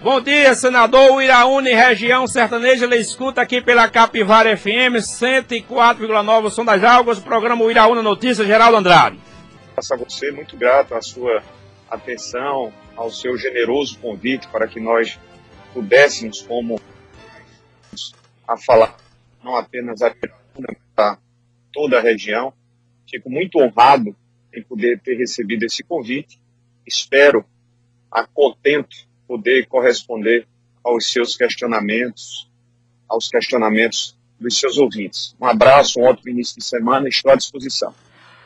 Bom dia, senador Uiraúna região sertaneja, ele escuta aqui pela Capivara FM 104,9, o som das águas, programa Uiraúna Notícias, Geraldo Andrade. Faço a você muito grato a sua atenção, ao seu generoso convite para que nós pudéssemos, como a falar, não apenas a toda a região. Fico muito honrado em poder ter recebido esse convite. Espero, a contento, poder corresponder aos seus questionamentos, aos questionamentos dos seus ouvintes. Um abraço, um ótimo início de semana, estou à disposição.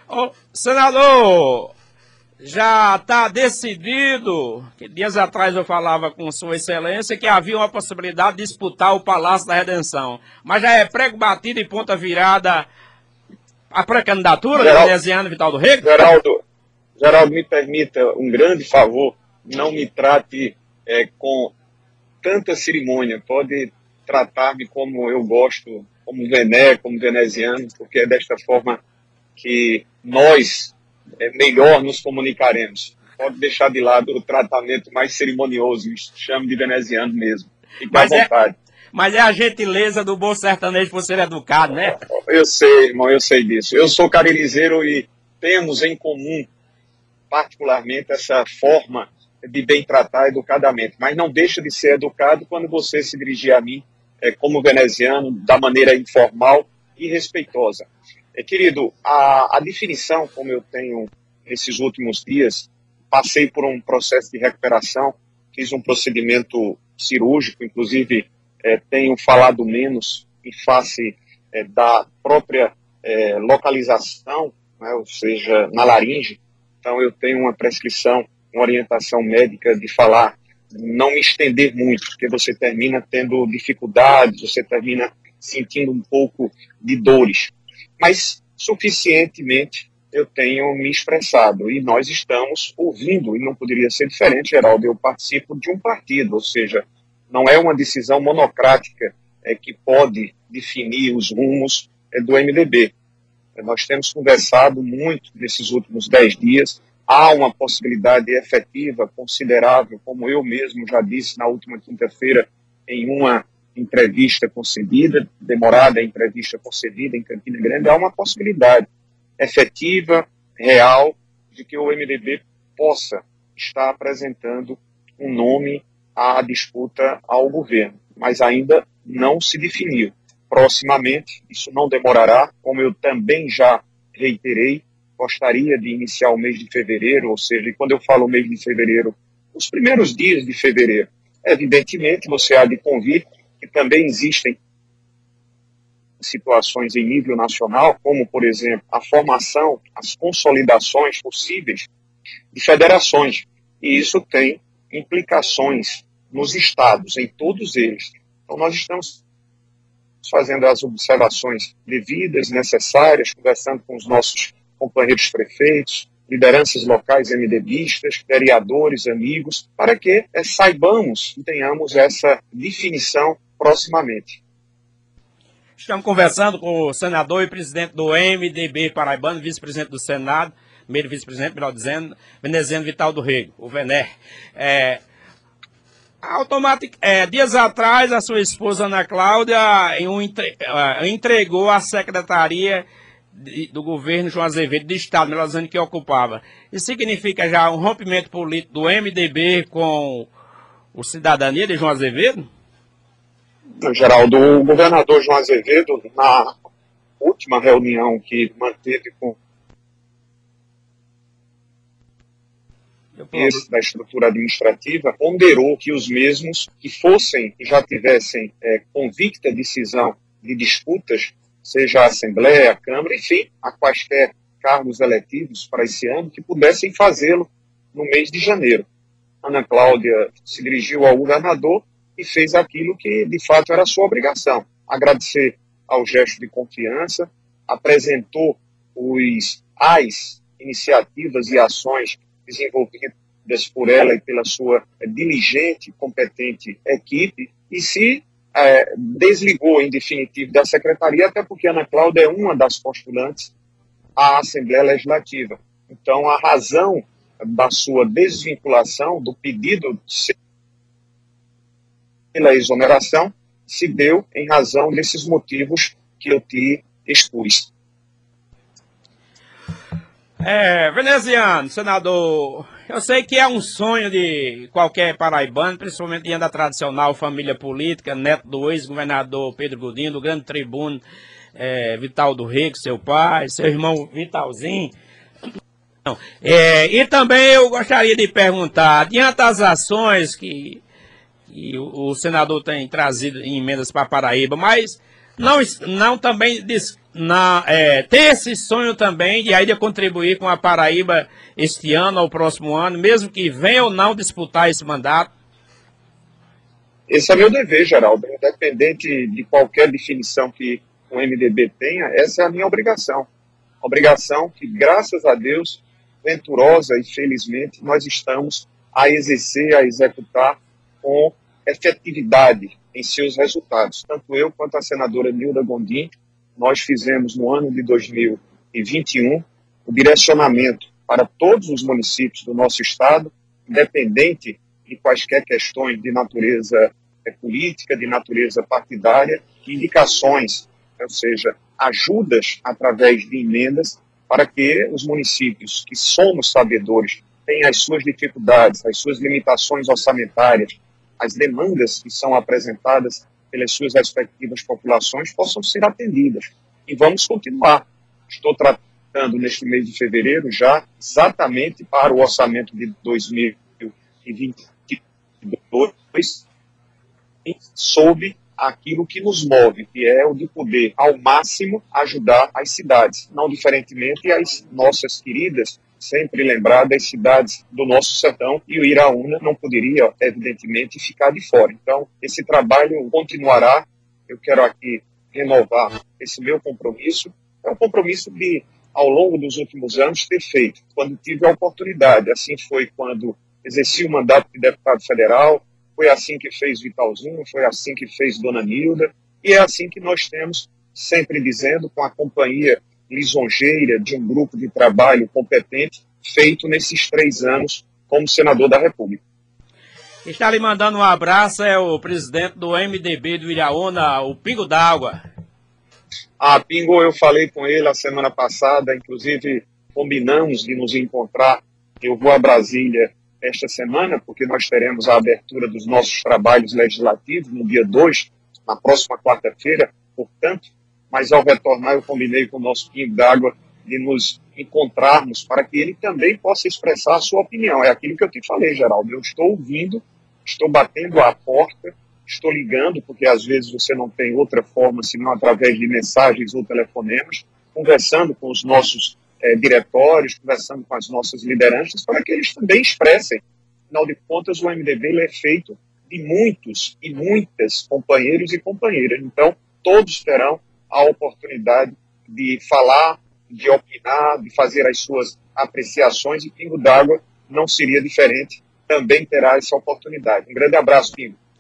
Oh, senador, já está decidido, que dias atrás eu falava com Sua Excelência que havia uma possibilidade de disputar o Palácio da Redenção, mas já é prego batido e ponta virada a pré-candidatura da Desiano Vital do Rego? Geraldo, Geraldo, me permita um grande favor, não me trate é, com tanta cerimônia, pode tratar-me como eu gosto, como vené, como veneziano, porque é desta forma que nós é, melhor nos comunicaremos. Pode deixar de lado o tratamento mais cerimonioso, chame de veneziano mesmo. Fique mas à é, vontade. É, mas é a gentileza do bom sertanejo por ser educado, né? Eu sei, irmão, eu sei disso. Eu sou caririzeiro e temos em comum, particularmente, essa forma de bem tratar educadamente. Mas não deixa de ser educado quando você se dirigir a mim é, como veneziano, da maneira informal e respeitosa. É, querido, a, a definição, como eu tenho nesses últimos dias, passei por um processo de recuperação, fiz um procedimento cirúrgico, inclusive é, tenho falado menos em face é, da própria é, localização, né, ou seja, na laringe. Então eu tenho uma prescrição, uma orientação médica de falar, não me estender muito, porque você termina tendo dificuldades, você termina sentindo um pouco de dores mas suficientemente eu tenho me expressado e nós estamos ouvindo, e não poderia ser diferente, Geraldo, eu participo de um partido, ou seja, não é uma decisão monocrática é, que pode definir os rumos é, do MDB. Nós temos conversado muito nesses últimos dez dias, há uma possibilidade efetiva, considerável, como eu mesmo já disse na última quinta-feira, em uma entrevista concedida, demorada entrevista concedida em Campina Grande, há uma possibilidade efetiva, real, de que o MDB possa estar apresentando um nome à disputa ao governo, mas ainda não se definiu. Proximamente, isso não demorará, como eu também já reiterei, gostaria de iniciar o mês de fevereiro, ou seja, quando eu falo mês de fevereiro, os primeiros dias de fevereiro, evidentemente você há de convir que também existem situações em nível nacional, como, por exemplo, a formação, as consolidações possíveis de federações. E isso tem implicações nos estados, em todos eles. Então, nós estamos fazendo as observações devidas, necessárias, conversando com os nossos companheiros prefeitos, lideranças locais MDBistas, vereadores, amigos, para que é, saibamos e tenhamos essa definição proximamente. Estamos conversando com o senador e presidente do MDB paraibano, vice-presidente do Senado, primeiro vice-presidente, melhor dizendo, veneziano Vital do Rego, o Vener. É, automatic, é, dias atrás, a sua esposa Ana Cláudia é, entregou a secretaria do governo João Azevedo, de Estado, melhor dizendo, que ocupava. Isso significa já um rompimento político do MDB com o Cidadania de João Azevedo? Geraldo, o governador João Azevedo, na última reunião que manteve com esse da estrutura administrativa, ponderou que os mesmos que fossem, que já tivessem é, convicta decisão de disputas, seja a Assembleia, a Câmara, enfim, a quaisquer cargos eletivos para esse ano, que pudessem fazê-lo no mês de janeiro. Ana Cláudia se dirigiu ao governador e fez aquilo que de fato era sua obrigação. Agradecer ao gesto de confiança, apresentou os as iniciativas e ações desenvolvidas por ela e pela sua diligente, competente equipe e se é, desligou em definitivo da secretaria, até porque Ana Cláudia é uma das postulantes à Assembleia Legislativa. Então, a razão da sua desvinculação, do pedido de pela exoneração se deu em razão desses motivos que eu te expus. É, veneziano, senador, eu sei que é um sonho de qualquer paraibano, principalmente diante da tradicional família política, neto do ex-governador Pedro Godinho, do grande tribuno é, Vital do Rego, seu pai, seu irmão Vitalzinho. É, e também eu gostaria de perguntar, diante das ações que, que o, o, senador tem trazido em emendas para Paraíba, mas não, não também diz, na, é, ter esse sonho também de ainda contribuir com a Paraíba este ano ou próximo ano, mesmo que venha ou não disputar esse mandato? Esse é meu dever, Geraldo. Independente de qualquer definição que o MDB tenha, essa é a minha obrigação. Obrigação que, graças a Deus, venturosa e felizmente, nós estamos a exercer, a executar com efetividade em seus resultados. Tanto eu quanto a senadora Nilda Gondim, nós fizemos no ano de 2021 o direcionamento para todos os municípios do nosso estado, independente de quaisquer questões de natureza é, política, de natureza partidária, indicações ou seja, ajudas através de emendas para que os municípios que somos sabedores têm as suas dificuldades, as suas limitações orçamentárias, as demandas que são apresentadas pelas suas respectivas populações possam ser atendidas. E vamos continuar. Estou tratando neste mês de fevereiro já exatamente para o orçamento de 2022 sob aquilo que nos move, que é o de poder, ao máximo, ajudar as cidades, não diferentemente as nossas queridas, sempre lembrar das cidades do nosso sertão, e o Iraúna não poderia, evidentemente, ficar de fora. Então, esse trabalho continuará. Eu quero aqui renovar esse meu compromisso. É um compromisso de, ao longo dos últimos anos, ter feito, quando tive a oportunidade. Assim foi quando exerci o mandato de deputado federal, foi assim que fez Vitalzinho, foi assim que fez Dona Nilda, e é assim que nós temos, sempre dizendo, com a companhia lisonjeira de um grupo de trabalho competente, feito nesses três anos como senador da República. Está lhe mandando um abraço, é o presidente do MDB do Iraúna, o Pingo d'Água. Ah, Pingo, eu falei com ele a semana passada, inclusive combinamos de nos encontrar. Eu vou a Brasília esta semana, porque nós teremos a abertura dos nossos trabalhos legislativos no dia 2, na próxima quarta-feira, portanto, mas ao retornar eu combinei com o nosso Pinho d'Água de nos encontrarmos para que ele também possa expressar a sua opinião. É aquilo que eu te falei, Geraldo. Eu estou ouvindo, estou batendo a porta, estou ligando, porque às vezes você não tem outra forma senão através de mensagens ou telefonemas, conversando com os nossos é, diretórios, conversando com as nossas lideranças, para que eles também expressem. Afinal de contas, o MDB é feito de muitos e muitas companheiros e companheiras. Então, todos terão a oportunidade de falar, de opinar, de fazer as suas apreciações, e Pingo d'Água não seria diferente, também terá essa oportunidade. Um grande abraço, Pingo.